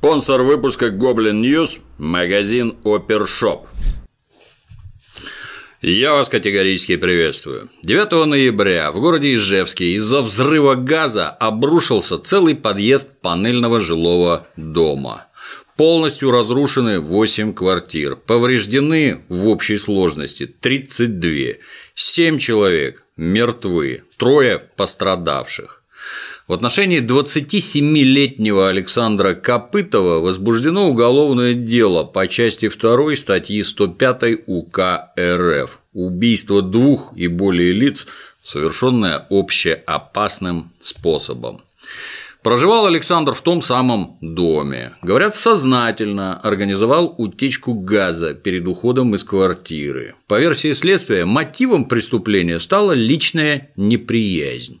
Спонсор выпуска Goblin News – магазин Опершоп. Я вас категорически приветствую. 9 ноября в городе Ижевске из-за взрыва газа обрушился целый подъезд панельного жилого дома. Полностью разрушены 8 квартир, повреждены в общей сложности 32, 7 человек мертвы, трое пострадавших. В отношении 27-летнего Александра Копытова возбуждено уголовное дело по части 2 статьи 105 УК РФ «Убийство двух и более лиц, совершенное общеопасным способом». Проживал Александр в том самом доме. Говорят, сознательно организовал утечку газа перед уходом из квартиры. По версии следствия, мотивом преступления стала личная неприязнь.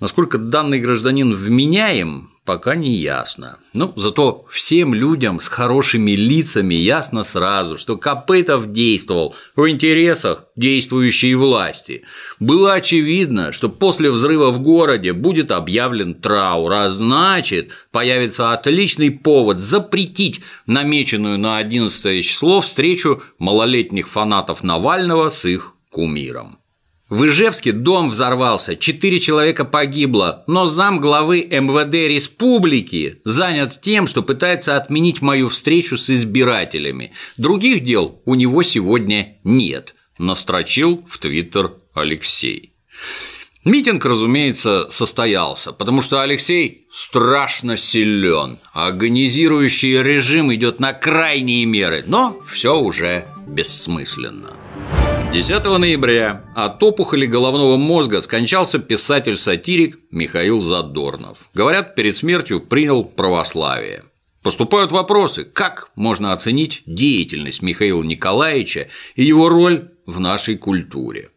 Насколько данный гражданин вменяем, пока не ясно. Ну, зато всем людям с хорошими лицами ясно сразу, что Копытов действовал в интересах действующей власти. Было очевидно, что после взрыва в городе будет объявлен траур, а значит, появится отличный повод запретить намеченную на 11 число встречу малолетних фанатов Навального с их кумиром. В Ижевске дом взорвался, четыре человека погибло, но зам главы МВД республики занят тем, что пытается отменить мою встречу с избирателями. Других дел у него сегодня нет, настрочил в Твиттер Алексей. Митинг, разумеется, состоялся, потому что Алексей страшно силен, агонизирующий режим идет на крайние меры, но все уже бессмысленно. 10 ноября от опухоли головного мозга скончался писатель-сатирик Михаил Задорнов. Говорят, перед смертью принял православие. Поступают вопросы, как можно оценить деятельность Михаила Николаевича и его роль в нашей культуре.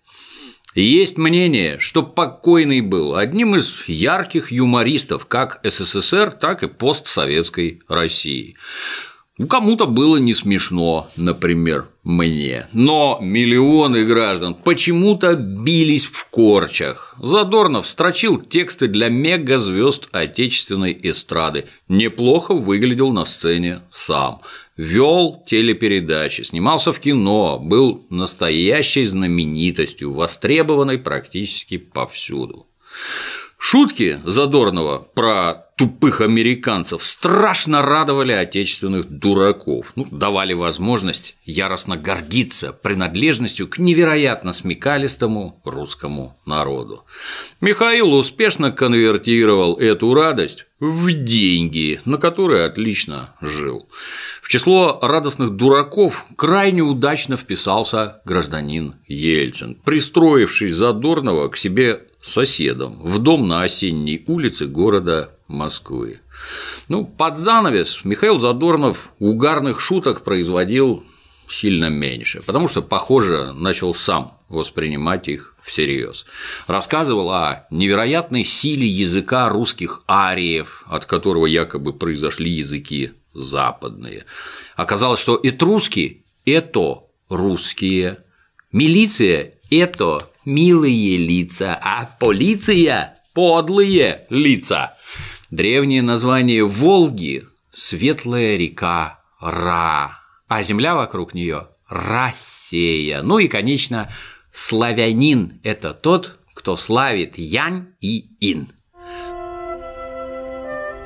Есть мнение, что покойный был одним из ярких юмористов как СССР, так и постсоветской России. Ну, кому-то было не смешно, например, мне. Но миллионы граждан почему-то бились в корчах. Задорнов строчил тексты для мегазвезд отечественной эстрады. Неплохо выглядел на сцене сам. Вел телепередачи, снимался в кино, был настоящей знаменитостью, востребованной практически повсюду. Шутки Задорнова про тупых американцев страшно радовали отечественных дураков, ну, давали возможность яростно гордиться принадлежностью к невероятно смекалистому русскому народу. Михаил успешно конвертировал эту радость в деньги, на которые отлично жил. В число радостных дураков крайне удачно вписался гражданин Ельцин, пристроивший Задорнова к себе соседом в дом на осенней улице города Москвы. Ну, под занавес Михаил Задорнов угарных шуток производил сильно меньше, потому что, похоже, начал сам воспринимать их всерьез. Рассказывал о невероятной силе языка русских ариев, от которого якобы произошли языки западные. Оказалось, что этруски – это русские, милиция – это милые лица, а полиция – подлые лица. Древнее название Волги – светлая река Ра, а земля вокруг нее – Россия. Ну и, конечно, славянин – это тот, кто славит Янь и Ин.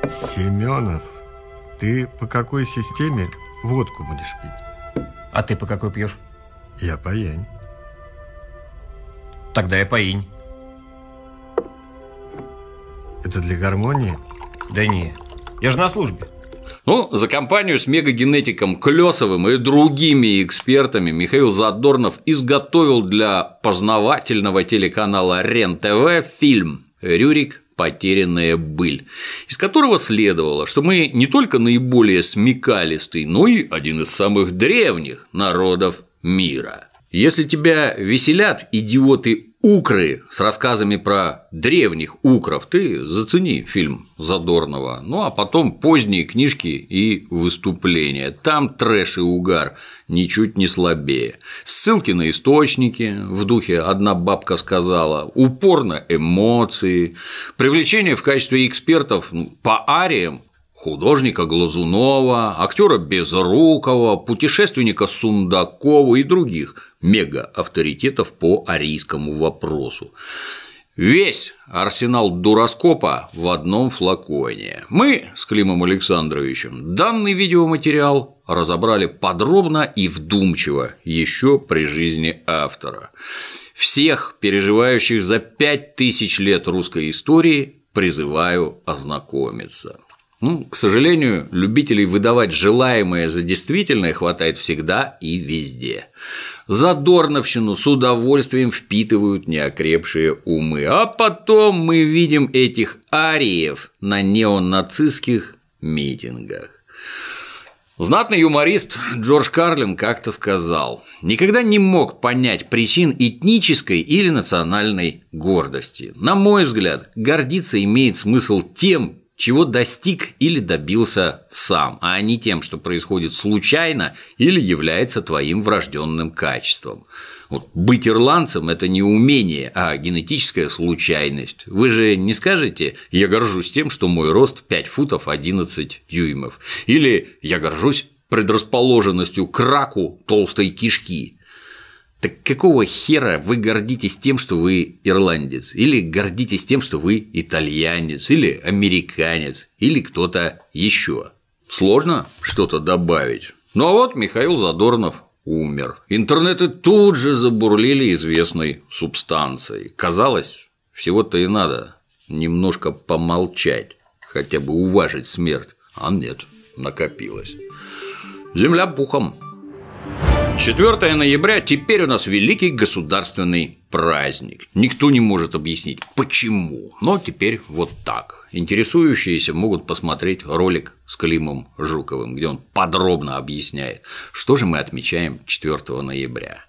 Семенов, ты по какой системе водку будешь пить? А ты по какой пьешь? Я по Янь. Тогда я по Инь. Это для гармонии? Да не, я же на службе. Ну, за компанию с мегагенетиком Клесовым и другими экспертами Михаил Задорнов изготовил для познавательного телеканала РЕН-ТВ фильм «Рюрик. Потерянная быль», из которого следовало, что мы не только наиболее смекалистый, но и один из самых древних народов мира. Если тебя веселят идиоты Укры с рассказами про древних укров, ты зацени фильм Задорнова, ну а потом поздние книжки и выступления. Там трэш и угар ничуть не слабее. Ссылки на источники, в духе «одна бабка сказала», упор на эмоции, привлечение в качестве экспертов ну, по ариям художника Глазунова, актера Безрукова, путешественника Сундакова и других мега-авторитетов по арийскому вопросу. Весь арсенал дуроскопа в одном флаконе. Мы с Климом Александровичем данный видеоматериал разобрали подробно и вдумчиво еще при жизни автора. Всех переживающих за пять тысяч лет русской истории призываю ознакомиться. Ну, к сожалению, любителей выдавать желаемое за действительное хватает всегда и везде. Задорновщину с удовольствием впитывают неокрепшие умы, а потом мы видим этих ариев на неонацистских митингах. Знатный юморист Джордж Карлин как-то сказал, никогда не мог понять причин этнической или национальной гордости. На мой взгляд, гордиться имеет смысл тем, чего достиг или добился сам, а не тем, что происходит случайно или является твоим врожденным качеством. Вот быть ирландцем – это не умение, а генетическая случайность. Вы же не скажете «я горжусь тем, что мой рост 5 футов 11 дюймов» или «я горжусь предрасположенностью к раку толстой кишки». Так какого хера вы гордитесь тем, что вы ирландец? Или гордитесь тем, что вы итальянец, или американец, или кто-то еще? Сложно что-то добавить. Ну а вот Михаил Задорнов умер. Интернеты тут же забурлили известной субстанцией. Казалось, всего-то и надо немножко помолчать, хотя бы уважить смерть. А нет, накопилось. Земля пухом 4 ноября теперь у нас великий государственный праздник. Никто не может объяснить, почему, но теперь вот так. Интересующиеся могут посмотреть ролик с Климом Жуковым, где он подробно объясняет, что же мы отмечаем 4 ноября.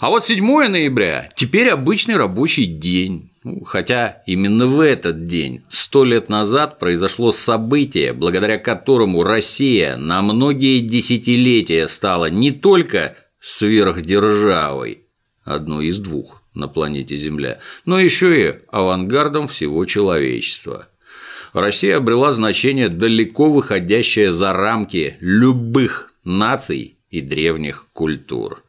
А вот 7 ноября теперь обычный рабочий день. Ну, хотя именно в этот день, сто лет назад, произошло событие, благодаря которому Россия на многие десятилетия стала не только сверхдержавой, одной из двух на планете Земля, но еще и авангардом всего человечества. Россия обрела значение, далеко выходящее за рамки любых наций и древних культур.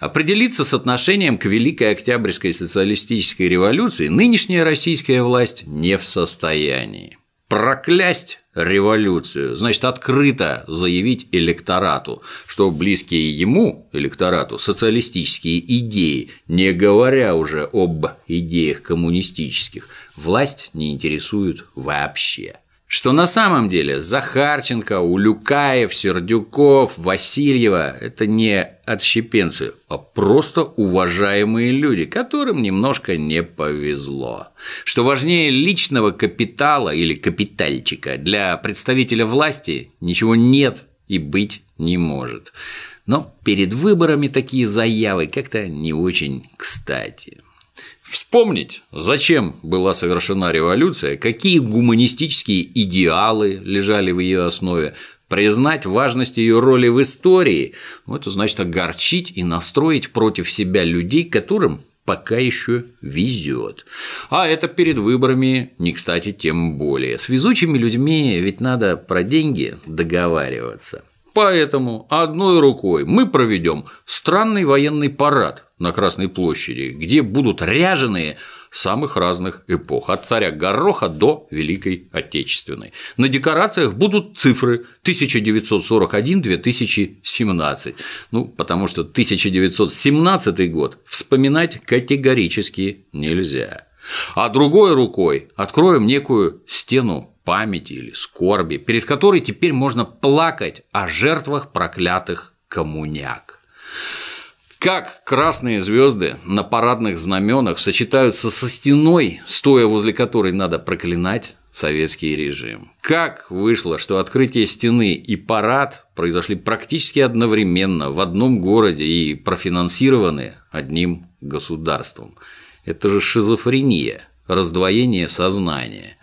Определиться с отношением к Великой Октябрьской социалистической революции нынешняя российская власть не в состоянии. Проклясть революцию значит открыто заявить электорату, что близкие ему, электорату, социалистические идеи, не говоря уже об идеях коммунистических, власть не интересует вообще что на самом деле Захарченко, Улюкаев, Сердюков, Васильева – это не отщепенцы, а просто уважаемые люди, которым немножко не повезло. Что важнее личного капитала или капитальчика для представителя власти ничего нет и быть не может. Но перед выборами такие заявы как-то не очень кстати. Вспомнить, зачем была совершена революция, какие гуманистические идеалы лежали в ее основе, признать важность ее роли в истории, ну, это значит огорчить и настроить против себя людей, которым пока еще везет. А это перед выборами не кстати тем более. С везучими людьми ведь надо про деньги договариваться. Поэтому одной рукой мы проведем странный военный парад на Красной площади, где будут ряженые самых разных эпох, от царя Гороха до Великой Отечественной. На декорациях будут цифры 1941-2017, ну, потому что 1917 год вспоминать категорически нельзя. А другой рукой откроем некую стену памяти или скорби, перед которой теперь можно плакать о жертвах проклятых коммуняк. Как красные звезды на парадных знаменах сочетаются со стеной, стоя возле которой надо проклинать советский режим. Как вышло, что открытие стены и парад произошли практически одновременно в одном городе и профинансированы одним государством. Это же шизофрения, раздвоение сознания.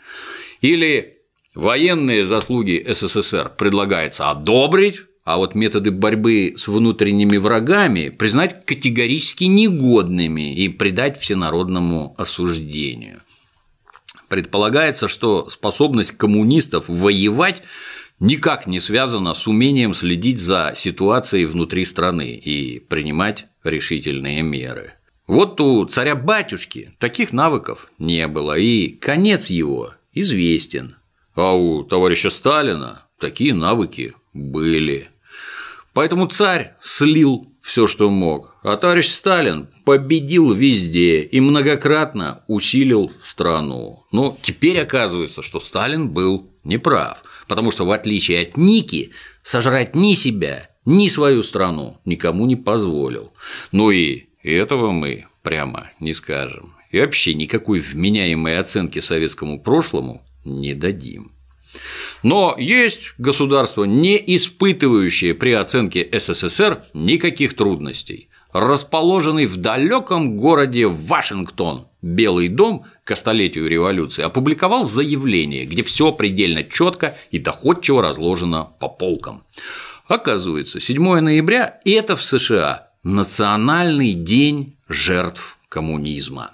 Или военные заслуги СССР предлагается одобрить, а вот методы борьбы с внутренними врагами признать категорически негодными и предать всенародному осуждению. Предполагается, что способность коммунистов воевать никак не связана с умением следить за ситуацией внутри страны и принимать решительные меры. Вот у царя-батюшки таких навыков не было, и конец его известен. А у товарища Сталина такие навыки были. Поэтому царь слил все, что мог, а товарищ Сталин победил везде и многократно усилил страну. Но теперь оказывается, что Сталин был неправ, потому что в отличие от Ники сожрать ни себя, ни свою страну никому не позволил. Ну и этого мы прямо не скажем. И вообще никакой вменяемой оценки советскому прошлому не дадим. Но есть государства, не испытывающие при оценке СССР никаких трудностей. Расположенный в далеком городе Вашингтон Белый дом к столетию революции опубликовал заявление, где все предельно четко и доходчиво разложено по полкам. Оказывается, 7 ноября – это в США Национальный день жертв коммунизма.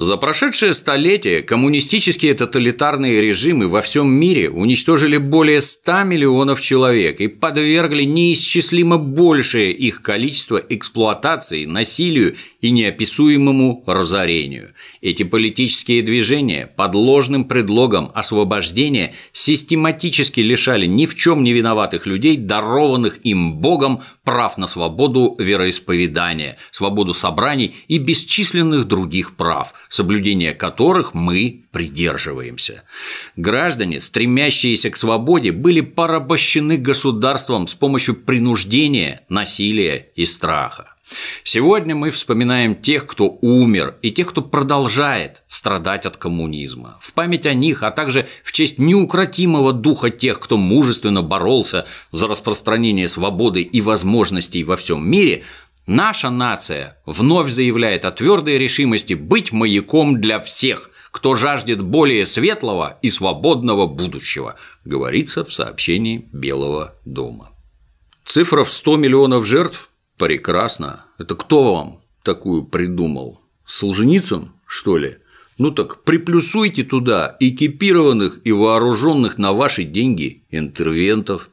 За прошедшее столетие коммунистические тоталитарные режимы во всем мире уничтожили более 100 миллионов человек и подвергли неисчислимо большее их количество эксплуатации, насилию и неописуемому разорению. Эти политические движения под ложным предлогом освобождения систематически лишали ни в чем не виноватых людей, дарованных им Богом, прав на свободу вероисповедания, свободу собраний и бесчисленных других прав, соблюдения которых мы придерживаемся. Граждане, стремящиеся к свободе, были порабощены государством с помощью принуждения, насилия и страха. Сегодня мы вспоминаем тех, кто умер, и тех, кто продолжает страдать от коммунизма. В память о них, а также в честь неукротимого духа тех, кто мужественно боролся за распространение свободы и возможностей во всем мире, наша нация вновь заявляет о твердой решимости быть маяком для всех, кто жаждет более светлого и свободного будущего, говорится в сообщении Белого дома. Цифра в 100 миллионов жертв Прекрасно. Это кто вам такую придумал? Солженицын, что ли? Ну так приплюсуйте туда экипированных и вооруженных на ваши деньги интервентов.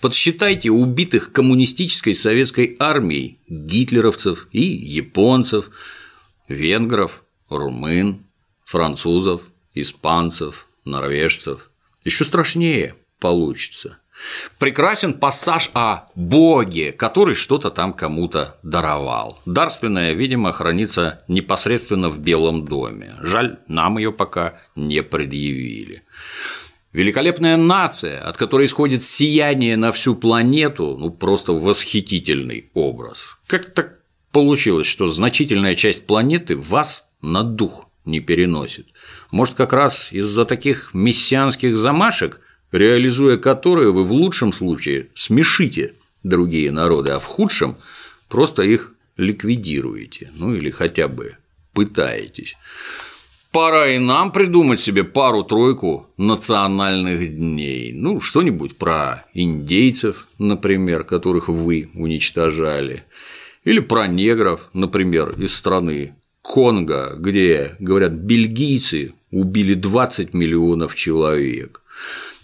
Подсчитайте убитых коммунистической советской армией гитлеровцев и японцев, венгров, румын, французов, испанцев, норвежцев. Еще страшнее получится. Прекрасен пассаж о Боге, который что-то там кому-то даровал. Дарственная, видимо, хранится непосредственно в Белом доме. Жаль, нам ее пока не предъявили. Великолепная нация, от которой исходит сияние на всю планету, ну просто восхитительный образ. Как так получилось, что значительная часть планеты вас на дух не переносит? Может, как раз из-за таких мессианских замашек – реализуя которые вы в лучшем случае смешите другие народы, а в худшем просто их ликвидируете, ну или хотя бы пытаетесь. Пора и нам придумать себе пару-тройку национальных дней. Ну, что-нибудь про индейцев, например, которых вы уничтожали. Или про негров, например, из страны Конго, где, говорят, бельгийцы убили 20 миллионов человек.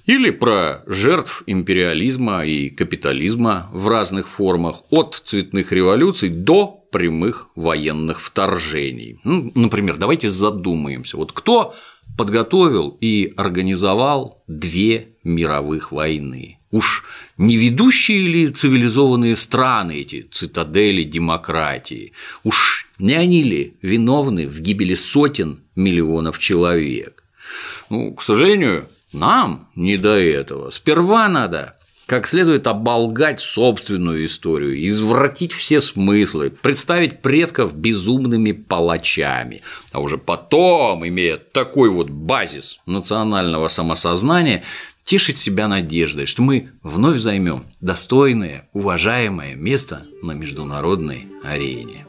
Или про жертв империализма и капитализма в разных формах, от цветных революций до прямых военных вторжений. Ну, например, давайте задумаемся, вот кто подготовил и организовал две мировых войны? Уж не ведущие ли цивилизованные страны эти цитадели демократии? Уж не они ли виновны в гибели сотен миллионов человек? Ну, к сожалению, нам не до этого. Сперва надо как следует оболгать собственную историю, извратить все смыслы, представить предков безумными палачами, а уже потом, имея такой вот базис национального самосознания, тешить себя надеждой, что мы вновь займем достойное, уважаемое место на международной арене.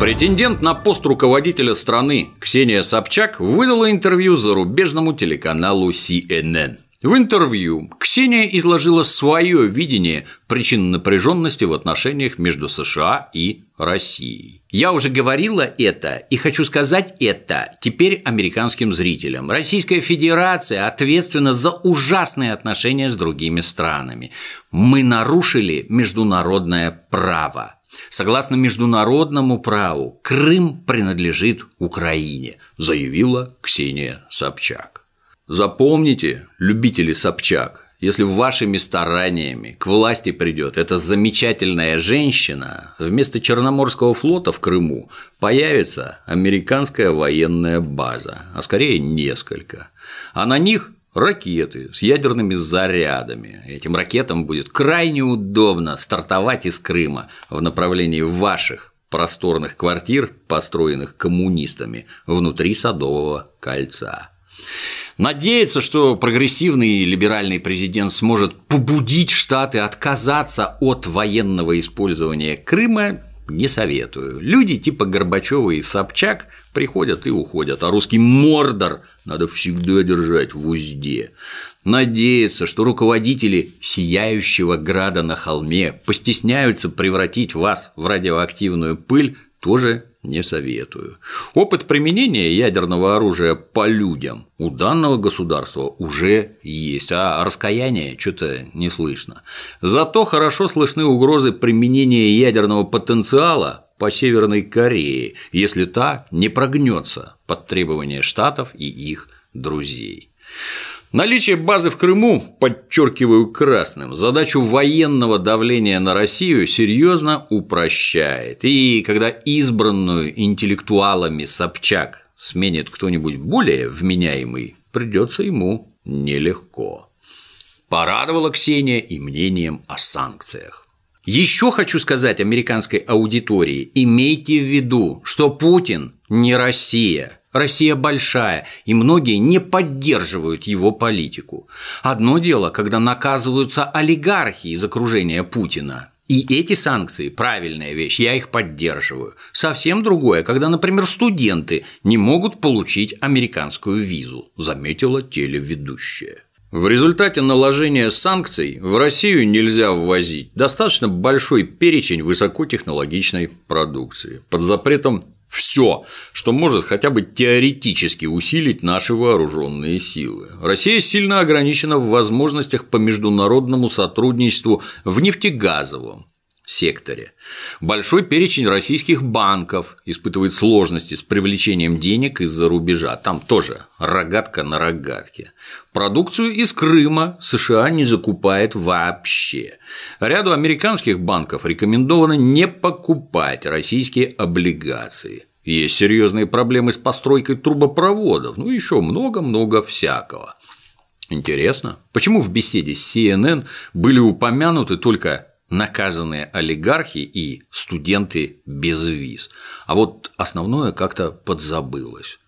Претендент на пост руководителя страны Ксения Собчак выдала интервью зарубежному телеканалу CNN. В интервью Ксения изложила свое видение причин напряженности в отношениях между США и Россией. Я уже говорила это и хочу сказать это теперь американским зрителям. Российская Федерация ответственна за ужасные отношения с другими странами. Мы нарушили международное право. Согласно международному праву, Крым принадлежит Украине, заявила Ксения Собчак. Запомните, любители Собчак, если вашими стараниями к власти придет эта замечательная женщина, вместо Черноморского флота в Крыму появится американская военная база, а скорее несколько. А на них ракеты с ядерными зарядами. Этим ракетам будет крайне удобно стартовать из Крыма в направлении ваших просторных квартир, построенных коммунистами внутри Садового кольца. Надеяться, что прогрессивный либеральный президент сможет побудить Штаты отказаться от военного использования Крыма, не советую. Люди типа Горбачева и Собчак приходят и уходят, а русский мордор надо всегда держать в узде. Надеяться, что руководители сияющего града на холме постесняются превратить вас в радиоактивную пыль, тоже не советую. Опыт применения ядерного оружия по людям у данного государства уже есть, а раскаяния что-то не слышно. Зато хорошо слышны угрозы применения ядерного потенциала по Северной Корее, если та не прогнется под требования Штатов и их друзей. Наличие базы в Крыму, подчеркиваю красным, задачу военного давления на Россию серьезно упрощает. И когда избранную интеллектуалами Собчак сменит кто-нибудь более вменяемый, придется ему нелегко. Порадовала Ксения и мнением о санкциях. Еще хочу сказать американской аудитории, имейте в виду, что Путин не Россия – Россия большая, и многие не поддерживают его политику. Одно дело, когда наказываются олигархи из окружения Путина, и эти санкции – правильная вещь, я их поддерживаю. Совсем другое, когда, например, студенты не могут получить американскую визу, заметила телеведущая. В результате наложения санкций в Россию нельзя ввозить достаточно большой перечень высокотехнологичной продукции. Под запретом все, что может хотя бы теоретически усилить наши вооруженные силы. Россия сильно ограничена в возможностях по международному сотрудничеству в нефтегазовом, секторе. Большой перечень российских банков испытывает сложности с привлечением денег из-за рубежа. Там тоже рогатка на рогатке. Продукцию из Крыма США не закупает вообще. Ряду американских банков рекомендовано не покупать российские облигации. Есть серьезные проблемы с постройкой трубопроводов, ну еще много-много всякого. Интересно, почему в беседе с CNN были упомянуты только наказанные олигархи и студенты без виз. А вот основное как-то подзабылось.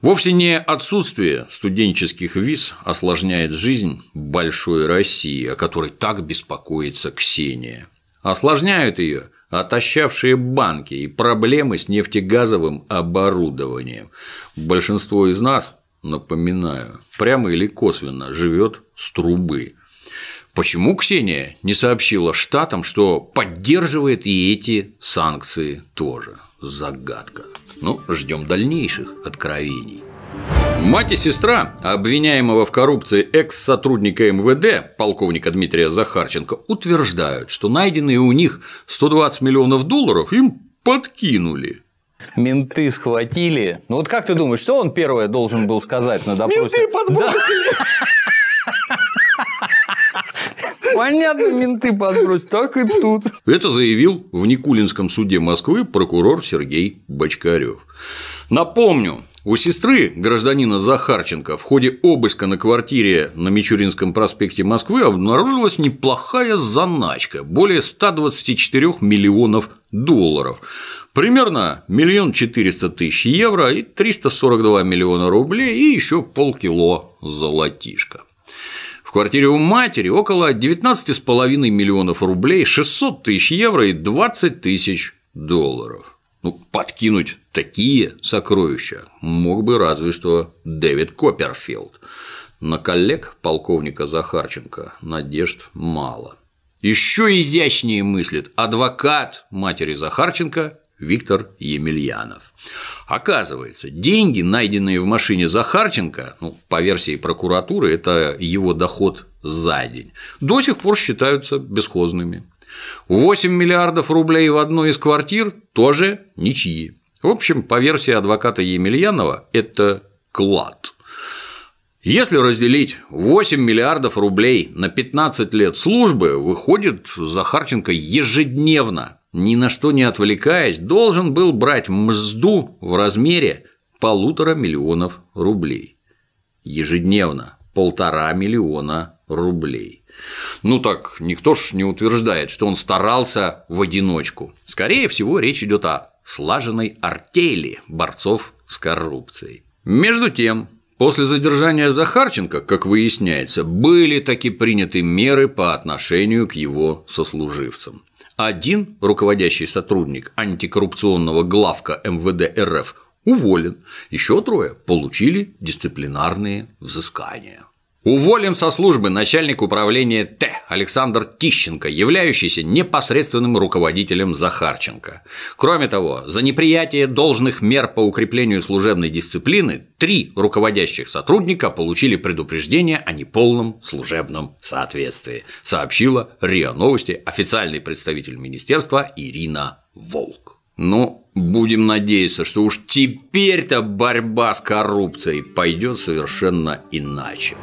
Вовсе не отсутствие студенческих виз осложняет жизнь большой России, о которой так беспокоится Ксения. Осложняют ее отощавшие банки и проблемы с нефтегазовым оборудованием. Большинство из нас, напоминаю, прямо или косвенно живет с трубы. Почему Ксения не сообщила штатам, что поддерживает и эти санкции тоже? Загадка. Ну, ждем дальнейших откровений. Мать и сестра обвиняемого в коррупции экс-сотрудника МВД, полковника Дмитрия Захарченко, утверждают, что найденные у них 120 миллионов долларов им подкинули. Менты схватили. Ну вот как ты думаешь, что он первое должен был сказать на допросе? Менты подбросили! Да. Понятно, менты подбросят, так и тут. Это заявил в Никулинском суде Москвы прокурор Сергей Бочкарев. Напомню, у сестры гражданина Захарченко в ходе обыска на квартире на Мичуринском проспекте Москвы обнаружилась неплохая заначка – более 124 миллионов долларов. Примерно миллион четыреста тысяч евро и 342 миллиона рублей и еще полкило золотишка. В квартире у матери около 19,5 миллионов рублей, 600 тысяч евро и 20 тысяч долларов. Ну, подкинуть такие сокровища мог бы разве что Дэвид Копперфилд. На коллег полковника Захарченко надежд мало. Еще изящнее мыслит адвокат матери Захарченко Виктор Емельянов. Оказывается, деньги, найденные в машине Захарченко, ну, по версии прокуратуры, это его доход за день, до сих пор считаются бесхозными. 8 миллиардов рублей в одной из квартир тоже ничьи. В общем, по версии адвоката Емельянова, это клад. Если разделить 8 миллиардов рублей на 15 лет службы, выходит, Захарченко ежедневно, ни на что не отвлекаясь, должен был брать мзду в размере полутора миллионов рублей. Ежедневно полтора миллиона рублей. Ну так, никто ж не утверждает, что он старался в одиночку. Скорее всего, речь идет о слаженной артели борцов с коррупцией. Между тем, После задержания Захарченко, как выясняется, были таки приняты меры по отношению к его сослуживцам. Один руководящий сотрудник антикоррупционного главка МВД РФ уволен, еще трое получили дисциплинарные взыскания. Уволен со службы начальник управления Т. Александр Тищенко, являющийся непосредственным руководителем Захарченко. Кроме того, за неприятие должных мер по укреплению служебной дисциплины три руководящих сотрудника получили предупреждение о неполном служебном соответствии, сообщила РИА Новости официальный представитель министерства Ирина Волк. Ну, будем надеяться, что уж теперь-то борьба с коррупцией пойдет совершенно иначе.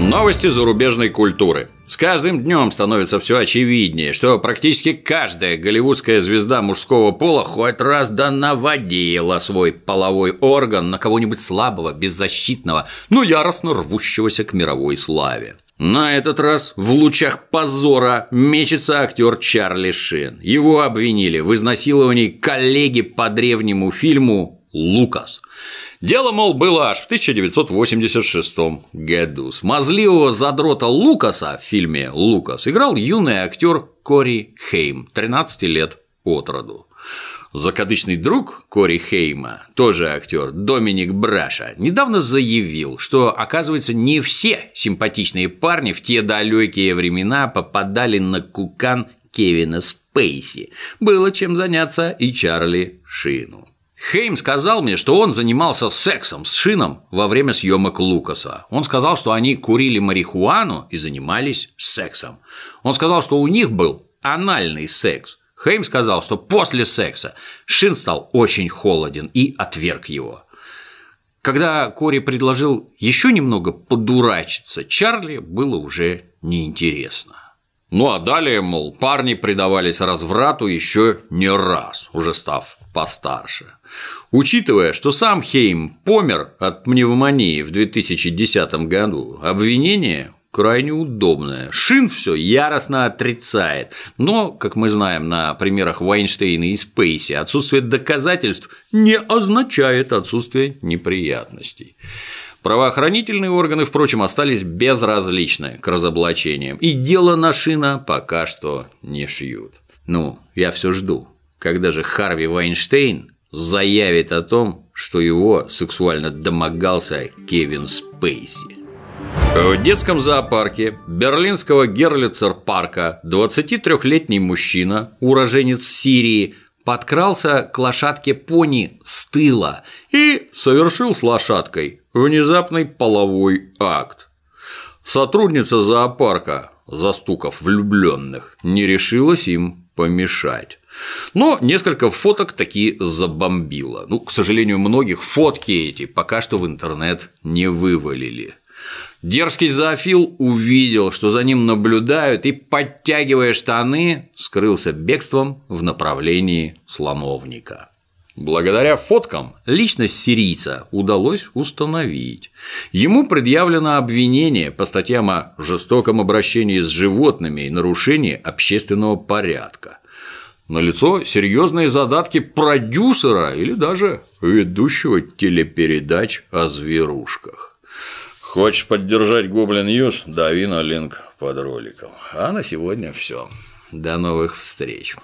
Новости зарубежной культуры. С каждым днем становится все очевиднее, что практически каждая голливудская звезда мужского пола хоть раз да наводила свой половой орган на кого-нибудь слабого, беззащитного, но яростно рвущегося к мировой славе. На этот раз в лучах позора мечется актер Чарли Шин. Его обвинили в изнасиловании коллеги по древнему фильму «Лукас». Дело, мол, было аж в 1986 году. Смазливого задрота Лукаса в фильме «Лукас» играл юный актер Кори Хейм, 13 лет от роду. Закадычный друг Кори Хейма, тоже актер Доминик Браша, недавно заявил, что, оказывается, не все симпатичные парни в те далекие времена попадали на кукан Кевина Спейси. Было чем заняться и Чарли Шину. Хейм сказал мне, что он занимался сексом с Шином во время съемок Лукаса. Он сказал, что они курили марихуану и занимались сексом. Он сказал, что у них был анальный секс. Хейм сказал, что после секса Шин стал очень холоден и отверг его. Когда Кори предложил еще немного подурачиться, Чарли было уже неинтересно. Ну а далее, мол, парни предавались разврату еще не раз, уже став постарше. Учитывая, что сам Хейм помер от пневмонии в 2010 году, обвинение крайне удобная. Шин все яростно отрицает. Но, как мы знаем на примерах Вайнштейна и Спейси, отсутствие доказательств не означает отсутствие неприятностей. Правоохранительные органы, впрочем, остались безразличны к разоблачениям, и дело на Шина пока что не шьют. Ну, я все жду, когда же Харви Вайнштейн заявит о том, что его сексуально домогался Кевин Спейси. В детском зоопарке берлинского Герлицер-парка 23-летний мужчина, уроженец Сирии, подкрался к лошадке пони с тыла и совершил с лошадкой внезапный половой акт. Сотрудница зоопарка, застукав влюбленных, не решилась им помешать. Но несколько фоток таки забомбило. Ну, к сожалению, многих фотки эти пока что в интернет не вывалили. Дерзкий зоофил увидел, что за ним наблюдают, и, подтягивая штаны, скрылся бегством в направлении слоновника. Благодаря фоткам личность сирийца удалось установить. Ему предъявлено обвинение по статьям о жестоком обращении с животными и нарушении общественного порядка. Налицо серьезные задатки продюсера или даже ведущего телепередач о зверушках. Хочешь поддержать Goblin News? Дави на link под роликом. А на сегодня все. До новых встреч.